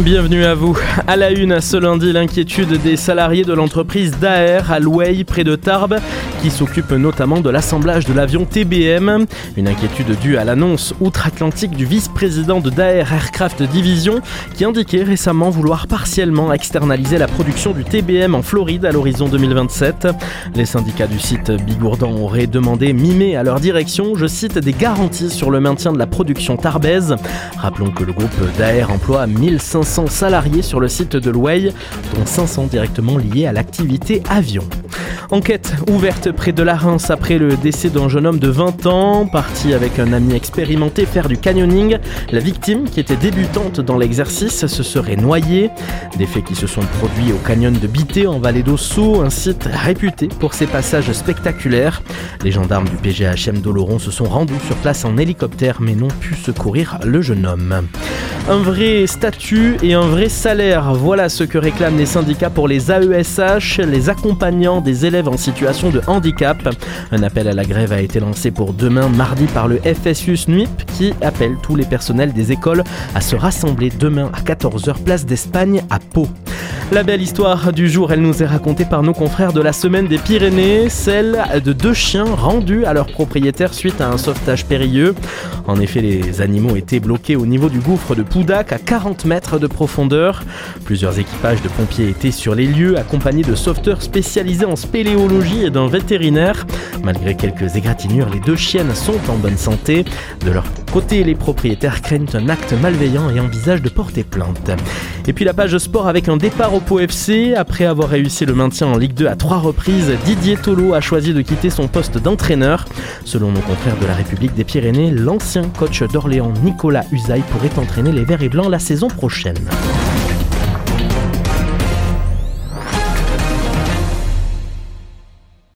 Bienvenue à vous. À la une, ce lundi, l'inquiétude des salariés de l'entreprise Daer à Louey, près de Tarbes, qui s'occupe notamment de l'assemblage de l'avion TBM. Une inquiétude due à l'annonce outre-Atlantique du vice-président de Daer Aircraft Division, qui indiquait récemment vouloir partiellement externaliser la production du TBM en Floride à l'horizon 2027. Les syndicats du site Bigourdan auraient demandé mi à leur direction, je cite, des garanties sur le maintien de la production tarbaise. Rappelons que le groupe Daer emploie 1500 salariés sur le site de Louey, dont 500 directement liés à l'activité avion. Enquête ouverte près de la Reims après le décès d'un jeune homme de 20 ans, parti avec un ami expérimenté faire du canyoning. La victime, qui était débutante dans l'exercice, se serait noyée. Des faits qui se sont produits au canyon de Bité en vallée d'Ossau, un site réputé pour ses passages spectaculaires. Les gendarmes du PGHM d'Oloron se sont rendus sur place en hélicoptère mais n'ont pu secourir le jeune homme. Un vrai statut et un vrai salaire, voilà ce que réclament les syndicats pour les AESH, les accompagnants des élèves en situation de handicap. Un appel à la grève a été lancé pour demain mardi par le FSU SNUIP qui appelle tous les personnels des écoles à se rassembler demain à 14h place d'Espagne à Pau. La belle histoire du jour, elle nous est racontée par nos confrères de la semaine des Pyrénées, celle de deux chiens rendus à leur propriétaire suite à un sauvetage périlleux. En effet, les animaux étaient bloqués au niveau du gouffre de Poudac à 40 mètres de profondeur. Plusieurs équipages de pompiers étaient sur les lieux, accompagnés de sauveteurs spécialisés en et d'un vétérinaire. Malgré quelques égratignures, les deux chiennes sont en bonne santé. De leur côté, les propriétaires craignent un acte malveillant et envisagent de porter plainte. Et puis la page sport avec un départ au Pau. Après avoir réussi le maintien en Ligue 2 à trois reprises, Didier Tolo a choisi de quitter son poste d'entraîneur. Selon nos confrères de la République des Pyrénées, l'ancien coach d'Orléans Nicolas Usaï pourrait entraîner les Verts et Blancs la saison prochaine.